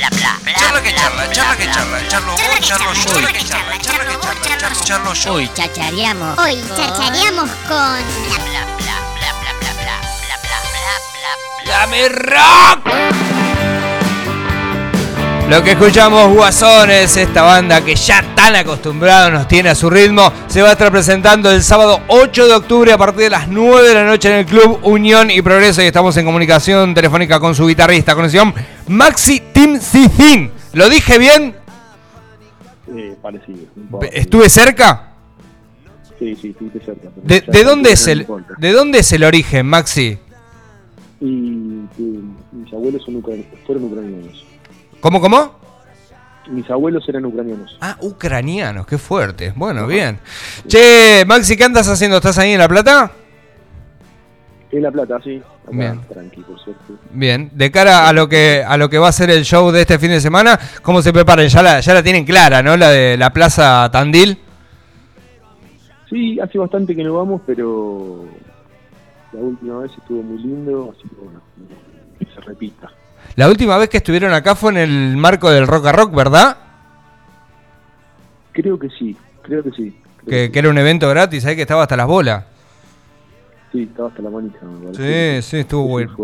Charla que charla, charla que charla, charlo vos, charlo yo, charla que charla, charla que charla, charlo yo. Hoy chachareamos. Hoy chachareamos con ¡Dame rock! Lo que escuchamos, Guasones, esta banda que ya tan acostumbrado nos tiene a su ritmo, se va a estar presentando el sábado 8 de octubre a partir de las 9 de la noche en el Club Unión y Progreso y estamos en comunicación telefónica con su guitarrista, conexión Maxi Tim Cicin. ¿Lo dije bien? Eh, parecido. ¿Estuve cerca? Sí, sí, estuviste cerca. ¿De, dónde es el. ¿De dónde es el origen, Maxi? Y mis abuelos son ucran- fueron ucranianos. ¿Cómo, cómo? Mis abuelos eran ucranianos. Ah, ucranianos, qué fuerte. Bueno, bien. Che, Maxi, ¿qué andas haciendo? ¿Estás ahí en La Plata? En La Plata, sí. Acá, Bien. tranqui, por suerte. Bien, de cara a lo que a lo que va a ser el show de este fin de semana, ¿cómo se preparan? Ya la, ya la tienen clara, ¿no? La de la Plaza Tandil. Sí, hace bastante que no vamos, pero la última vez estuvo muy lindo, así que bueno, que se repita. La última vez que estuvieron acá fue en el marco del Rock a Rock, ¿verdad? Creo que sí, creo que sí. creo Que, era un evento gratis, ahí que estaba hasta las bolas. Sí, estaba hasta la manija. Sí, sí, estuvo bueno.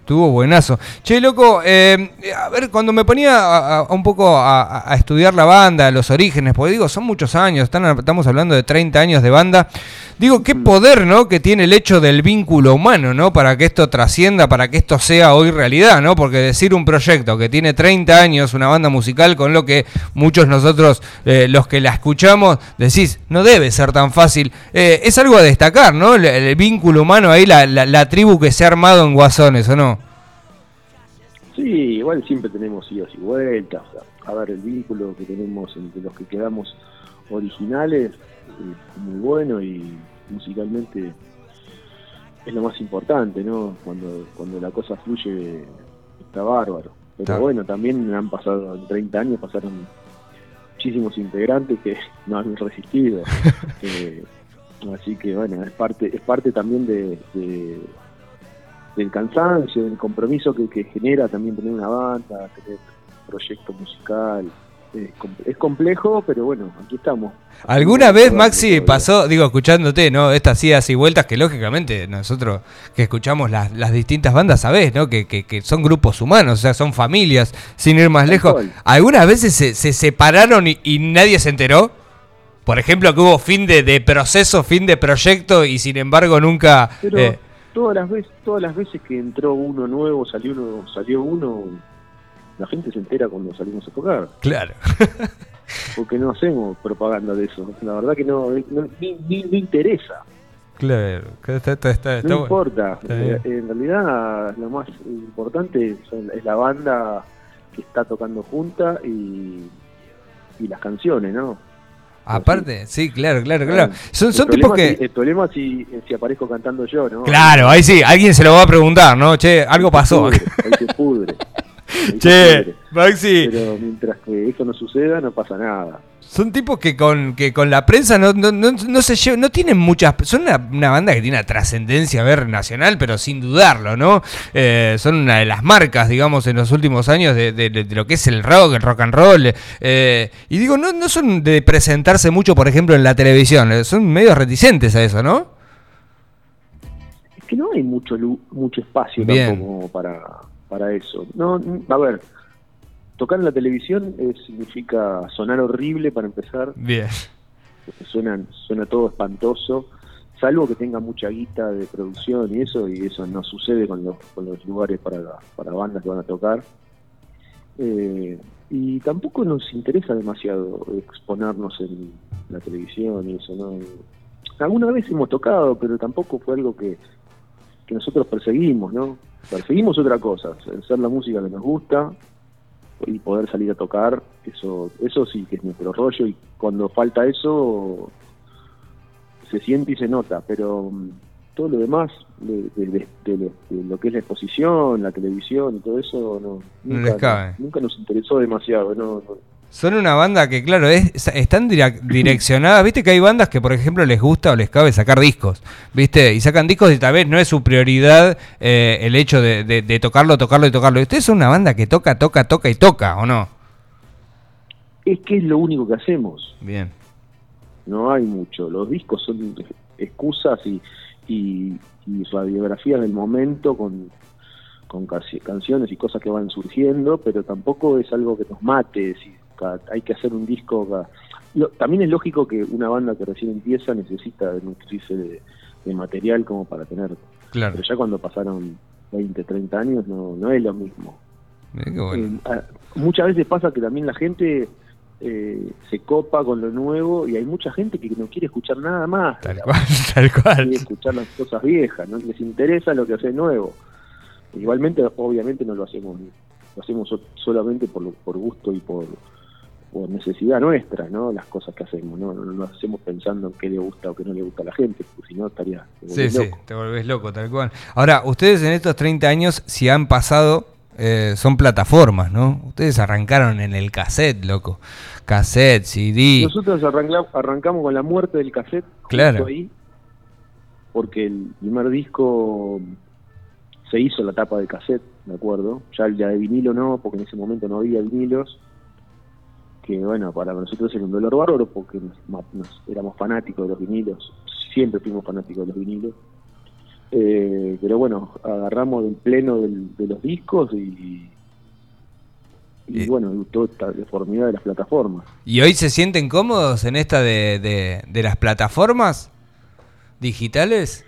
Estuvo buenazo. Che, loco, eh, a ver, cuando me ponía a, a- un poco a estudiar la banda, los orígenes, porque digo, son muchos años, están- estamos hablando de 30 años de banda. Digo, qué poder, ¿no? Que tiene el hecho del vínculo humano, ¿no? Para que esto trascienda, para que esto sea hoy realidad, ¿no? Porque decir un proyecto que tiene 30 años, una banda musical, con lo que muchos nosotros, eh, los que la escuchamos, decís, no debe ser tan fácil. Eh, es algo a destacar, ¿no? El, el vínculo humano ahí, la, la- la tribu que se ha armado en Guasones, ¿o no? Sí, igual siempre tenemos idas y vueltas. A ver, el vínculo que tenemos entre los que quedamos originales es muy bueno y musicalmente es lo más importante, ¿no? Cuando, cuando la cosa fluye está bárbaro. Pero Claro. bueno, también han pasado, en 30 años pasaron muchísimos integrantes que no han resistido. Eh, así que bueno, es parte, es parte también de, de- del cansancio, del compromiso que, que genera también tener una banda, tener un proyecto musical. Es, com- es complejo, pero bueno, aquí estamos. ¿Alguna vez, Maxi, pasó, digo, escuchándote, ¿no? Estas idas y vueltas que lógicamente nosotros que escuchamos las, las distintas bandas, sabés, ¿no? Que, que- que son grupos humanos, o sea, son familias, sin ir más lejos. ¿Algunas veces se, se separaron y, y nadie se enteró? Por ejemplo, que hubo fin de, de proceso, fin de proyecto y sin embargo nunca... Pero eh, todas las veces, todas las veces que entró uno nuevo, salió uno, salió uno, la gente se entera cuando salimos a tocar, claro. porque no hacemos propaganda de eso. La verdad que no, no- ni, ni- no interesa. claro. que está- está- está- está No importa. Eh, En realidad lo más importante son- es la banda que está tocando junta y, y las canciones, ¿no? Aparte, sí, claro, claro, claro. Son, son tipos si- que... el problema es si, si aparezco cantando yo, ¿no? Claro, ahí sí, alguien se lo va a preguntar, ¿no? Che, algo pasó. Ahí se pudre. Che. Maxi, Pero mientras que eso no suceda, no pasa nada. son tipos que con que con la prensa no, no, no, no se llevan, no tienen muchas, son una, una banda que tiene una trascendencia a ver nacional, pero sin dudarlo, ¿no? Eh, son una de las marcas, digamos, en los últimos años de, de- de lo que es el rock, el rock and roll. eh, y digo, no, no son de presentarse mucho, por ejemplo, en la televisión, eh, son medio reticentes a eso, ¿no? Es que no hay mucho mucho espacio Bien. tampoco para, para eso. No, a ver, tocar en la televisión eh, significa sonar horrible para empezar. Bien. suenan, suena todo espantoso, salvo que tenga mucha guita de producción y eso, y eso no sucede con los, con los lugares para, para bandas que van a tocar. Eh, y tampoco nos interesa demasiado exponernos en la televisión y eso, ¿no? Alguna vez hemos tocado, pero tampoco fue algo que, que nosotros perseguimos, ¿no? Perseguimos otra cosa, hacer la música que nos gusta y poder salir a tocar, eso eso sí que es nuestro rollo y cuando falta eso se siente y se nota, pero mm, todo lo demás de, de- de- de lo, que es la exposición, la televisión y todo eso no, No nunca, cabe. nunca nos interesó demasiado, no, no, Son una banda que, claro, es, están direccionadas. Viste que hay bandas que, por ejemplo, les gusta o les cabe sacar discos. ¿Viste? Y sacan discos y tal vez no es su prioridad eh, el hecho de, de, tocarlo, tocarlo y tocarlo. Ustedes son una banda que toca, toca, toca y toca, ¿o no? Es que es lo único que hacemos. Bien. No hay mucho. Los discos son excusas y, y, y radiografías del momento con, con canciones y cosas que van surgiendo, pero tampoco es algo que nos mate. Hay que hacer un disco. también es lógico que una banda que recién empieza necesita nutrirse de, de material como para tener. Claro. Pero ya cuando pasaron 20, 30 años no, no es lo mismo. Eh, muchas veces pasa que también la gente eh, se copa con lo nuevo y hay mucha gente que no quiere escuchar nada más. Tal cual, tal cual. Quiere escuchar las cosas viejas, no les interesa lo que hace nuevo. Igualmente, obviamente no lo hacemos, lo hacemos solamente por, por gusto y por, por necesidad nuestra, ¿no? Las cosas que hacemos, ¿no? No, lo hacemos pensando en qué le gusta o qué no le gusta a la gente, porque si no estaría... Sí, sí, te volvés loco, tal cual. Ahora, ustedes en estos 30 años, si han pasado eh, son plataformas, ¿no? Ustedes arrancaron en el cassette, loco. Cassette, CD. Nosotros arrancamos con la muerte del cassette. Claro. porque el primer disco se hizo la tapa de cassette, ¿de acuerdo? Ya el de vinilo no, porque en ese momento no había vinilos. Que bueno, para nosotros era un dolor bárbaro porque éramos fanáticos de los vinilos. Siempre fuimos fanáticos de los vinilos eh, pero bueno, agarramos el pleno de los discos y, y, bueno, toda esta deformidad de las plataformas. ¿Y hoy se sienten cómodos en esta de, de, las plataformas digitales?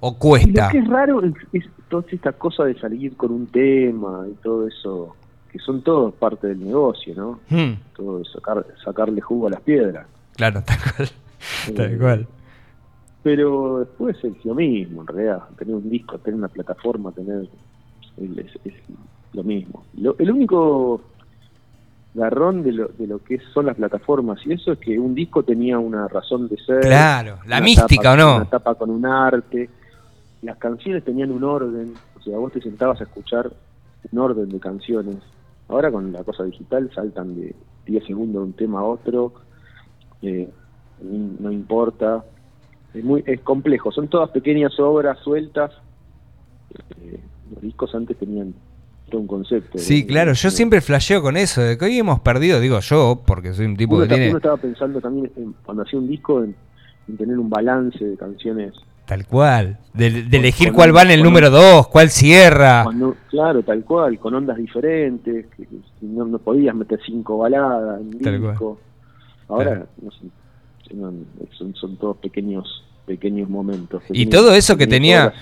¿O cuesta? lo que es raro es, toda esta cosa de salir con un tema y todo eso, que son todos parte del negocio, ¿no? Hmm. Todo sacar, sacarle jugo a las piedras. Claro, tal cual. Tal eh, cual pero después es lo mismo en realidad tener un disco tener una plataforma tener es, lo mismo el único garrón de lo, de lo que son las plataformas y eso es que un disco tenía una razón de ser claro la mística o no una tapa con un arte las canciones tenían un orden o sea vos te sentabas a escuchar un orden de canciones ahora con la cosa digital saltan de 10 segundos de un tema a otro eh, no importa es muy es complejo, son todas pequeñas obras sueltas. Eh, los discos antes tenían todo un concepto. Sí, claro, yo siempre flasheo con eso, de que hoy hemos perdido, digo yo, porque soy un tipo que tiene... Uno estaba pensando también, cuando hacía un disco, en, tener un balance de canciones Tal cual. De, elegir cuál va en el número 2, cuál cierra. claro, tal cual, con ondas diferentes. Que, no, no, podías meter cinco baladas en disco. Ahora, no sé, son, son todos pequeños pequeños momentos. y todo eso que tenía,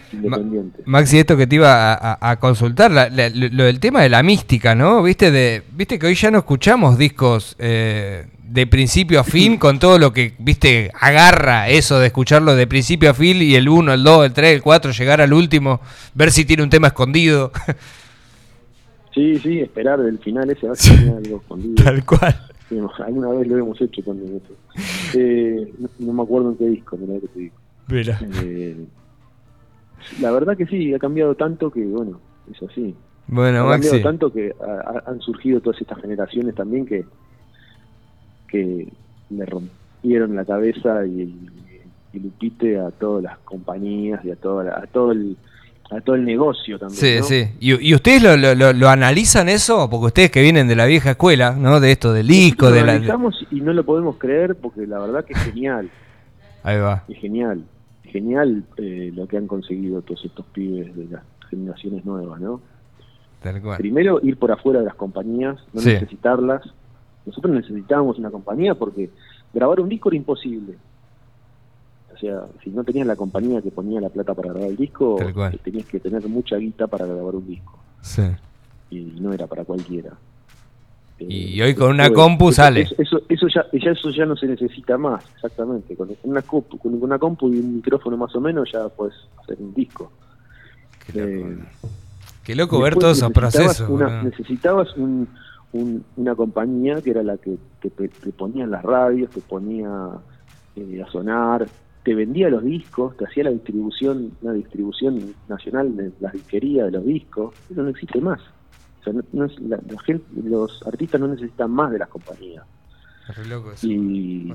Maxi, esto que te iba a, consultar, lo del tema de la mística, ¿no? Viste, de, viste que hoy ya no escuchamos discos eh, de principio a fin con todo lo que, viste, agarra eso de escucharlo de principio a fin y el 1, el 2, el 3, el 4, llegar al último, ver si tiene un tema escondido. Sí, sí, esperar del final ese tener algo escondido. Tal cual alguna vez lo hemos hecho con eso. Eh, no, me acuerdo en qué disco, pero que te digo. Eh, la verdad que sí, ha cambiado tanto que, bueno, es así. Bueno, ha cambiado tanto que han surgido todas estas generaciones también que, que le rompieron la cabeza y, y, y Lupite a todas las compañías y a, toda a todo el a todo el negocio también. Sí, sí. ¿Y, ustedes lo, lo, analizan eso? Porque ustedes que vienen de la vieja escuela, ¿no? De esto, del disco, de lo analizamos y no lo podemos creer porque la verdad que es genial. Ahí va. Es genial. genial eh, lo que han conseguido todos estos pibes de las generaciones nuevas, ¿no? Tal cual. Primero, ir por afuera de las compañías, no necesitarlas. Nosotros necesitábamos una compañía porque grabar un disco era imposible. O sea, si no tenías la compañía que ponía la plata para grabar el disco, tenías que tener mucha guita para grabar un disco. Sí. Y no era para cualquiera. Y hoy con una compu sale. Eso, eso, ya, eso ya no se necesita más, exactamente. Con una, compu, con una compu y un micrófono más o menos ya puedes hacer un disco. Qué loco, eh, Qué loco ver todos esos procesos. necesitabas un, una compañía que era la que te, ponía en las radios, te ponía eh, a sonar, te vendía los discos, te hacía la distribución, una distribución nacional de las disquerías de los discos, eso no existe más. sea, no- no es- la, la gente, los artistas no necesitan más de las compañías. Re loco eso. Y,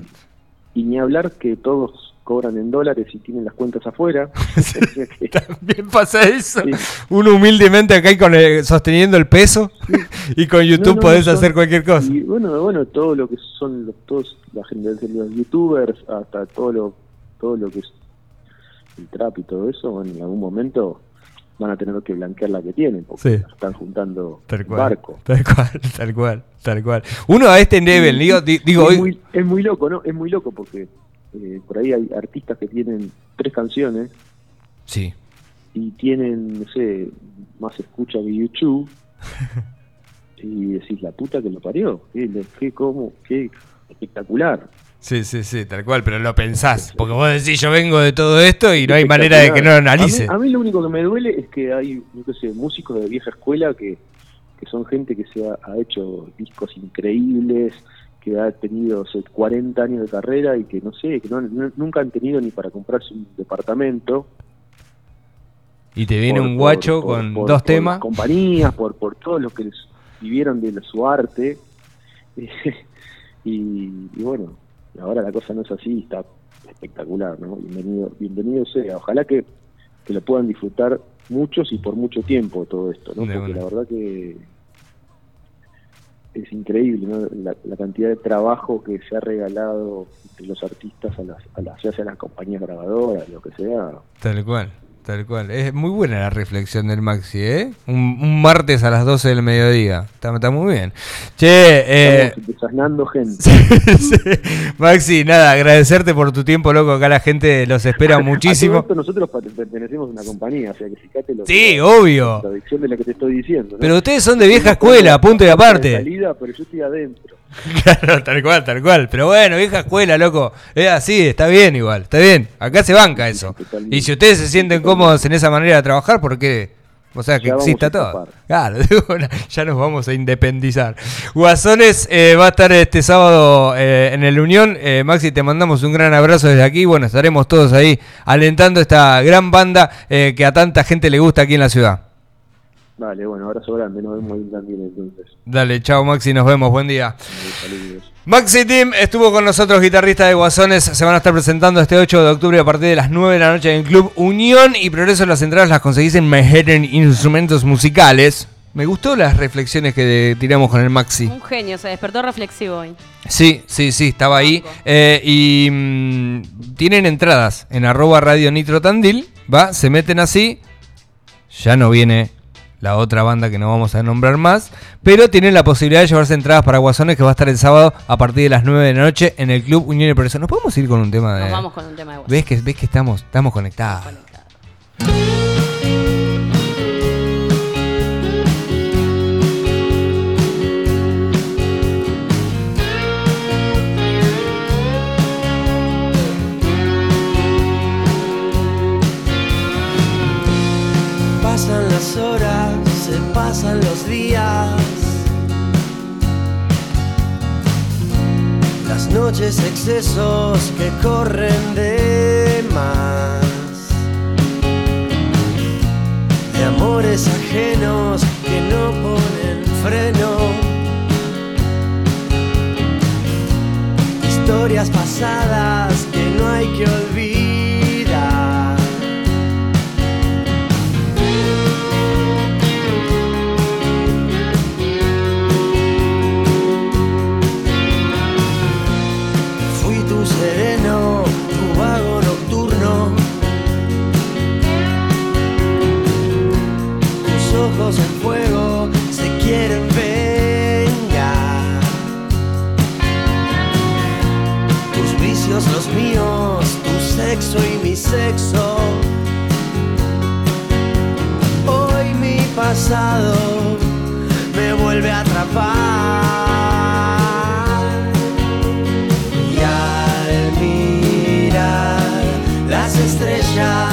y ni hablar que todos cobran en dólares y tienen las cuentas afuera. O que- También pasa eso. Sí. Uno humildemente acá y con el- sosteniendo el peso y con YouTube No, no, podés son- hacer cualquier cosa. Y bueno, bueno, todo lo que son los, todos la gente de los youtubers, hasta todo lo, todo lo que es el trap y todo eso, bueno, en algún momento van a tener que blanquear la que tienen, porque Sí. están juntando Tal cual. barco. Tal cual, tal cual, tal cual. Uno a este nivel, digo, di- digo es, hoy. muy, es muy loco, ¿no? Es muy loco porque eh, por ahí hay artistas que tienen tres canciones Sí. y tienen, no sé, más escucha que YouTube. y decís, la puta que lo parió. Qué, qué, cómo, qué espectacular. Sí, sí, sí, tal cual, pero lo pensás. Porque vos decís, yo vengo de todo esto y no hay manera de que no lo analice. A mí, a mí lo único que me duele es que hay, no sé, músicos de vieja escuela que, que son gente que se ha, ha hecho discos increíbles, que ha tenido o sea, 40 años de carrera y que no sé, que no, no- nunca han tenido ni para comprarse un departamento. Y te viene por- un guacho por- con por- dos temas. compañías, por, por todo lo que les vivieron de su arte. y, y bueno, ahora la cosa no es así, está espectacular, ¿no? Bienvenido, bienvenido sea. Ojalá que, que lo puedan disfrutar muchos y por mucho tiempo todo esto, ¿no? De Porque la verdad que es increíble, ¿no? La, la cantidad de trabajo que se ha regalado entre los artistas a las, a las, ya sea las compañías grabadoras, lo que sea. Tal cual, tal cual. Es muy buena la reflexión del Maxi, ¿eh? Un, un martes a las 12 del mediodía. Está, está muy bien. Che, eh, Estamos gente. sí, Maxi, nada, agradecerte por tu tiempo, loco. Acá la gente los espera muchísimo. esto nosotros pertenecemos a una compañía, o sea que fíjate lo Sí, la obvio. contradicción de la que te estoy diciendo. ¿no? Pero ustedes son de vieja escuela, punto y aparte. salida, pero yo estoy adentro. Claro, tal cual, tal cual. Pero bueno, vieja escuela, loco. Es así, está bien igual, está bien. Acá se banca eso. Totalmente. Y si ustedes se sienten cómodos en esa manera de trabajar, ¿por qué? O sea, que exista todo. Claro, ya nos vamos a independizar. Guasones eh, va a estar este sábado eh, en el Unión. Eh, Maxi, te mandamos un gran abrazo desde aquí. Bueno, estaremos todos ahí alentando esta gran banda que a tanta gente le gusta aquí en la ciudad. Vale, bueno, abrazo grande, nos vemos ahí también entonces. Dale, chao Maxi, nos vemos, buen día. Maxi Team estuvo con nosotros, guitarrista de Guasones. Se van a estar presentando este 8 de octubre a partir de las 9 de la noche en el Club Unión y Progreso. Las entradas las conseguís en Manhattan Instrumentos Musicales. Me gustó las reflexiones que tiramos con el Maxi. Un genio, se despertó reflexivo hoy. Sí, sí, sí, estaba ahí. Eh, y mm, tienen entradas en arroba Radio Nitro Tandil. Va, se meten así. Ya no viene la otra banda que no vamos a nombrar más. Pero tienen la posibilidad de llevarse entradas para Guasones que va a estar el sábado a partir de las 9 de la noche en el Club Unión Progreso. ¿Nos podemos ir con un tema de.? Nos vamos con un tema de voz. ¿Ves que, ves que estamos, estamos conectados? Pasan los días. Las noches excesos que corren de más. De amores ajenos que no ponen freno. Historias pasadas que no hay que olvidar. Hoy mi pasado me vuelve a atrapar. Y al mirar las estrellas